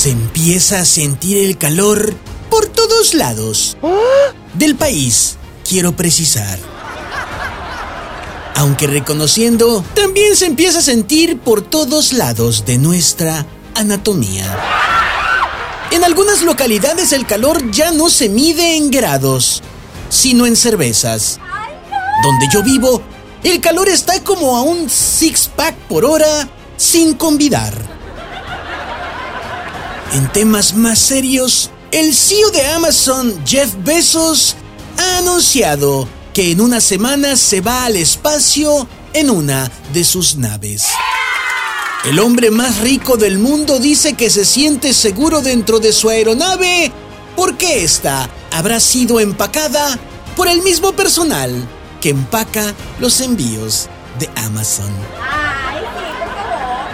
se empieza a sentir el calor por todos lados. Del país, quiero precisar. Aunque reconociendo, también se empieza a sentir por todos lados de nuestra anatomía. En algunas localidades el calor ya no se mide en grados, sino en cervezas. Donde yo vivo, el calor está como a un six-pack por hora sin convidar. En temas más serios, el CEO de Amazon, Jeff Bezos, ha anunciado que en una semana se va al espacio en una de sus naves. El hombre más rico del mundo dice que se siente seguro dentro de su aeronave porque esta habrá sido empacada por el mismo personal que empaca los envíos de Amazon.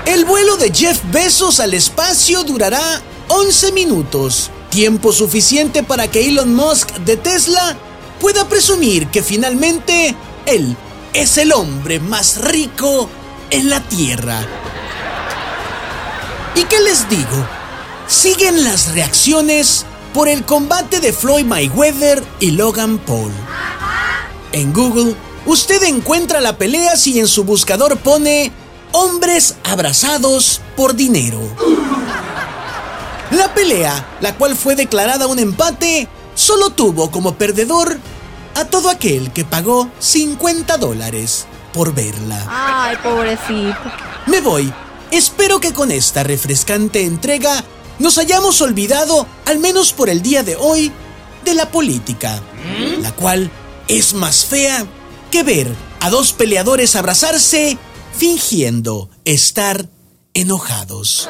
El vuelo de Jeff Bezos al espacio durará 11 minutos, tiempo suficiente para que Elon Musk de Tesla pueda presumir que finalmente él es el hombre más rico en la Tierra. ¿Y qué les digo? Siguen las reacciones por el combate de Floyd Mayweather y Logan Paul. En Google, usted encuentra la pelea si en su buscador pone hombres abrazados por dinero. La pelea, la cual fue declarada un empate, solo tuvo como perdedor a todo aquel que pagó 50 dólares por verla. Ay, pobrecito. Me voy. Espero que con esta refrescante entrega nos hayamos olvidado, al menos por el día de hoy, de la política, la cual es más fea que ver a dos peleadores abrazarse fingiendo estar enojados.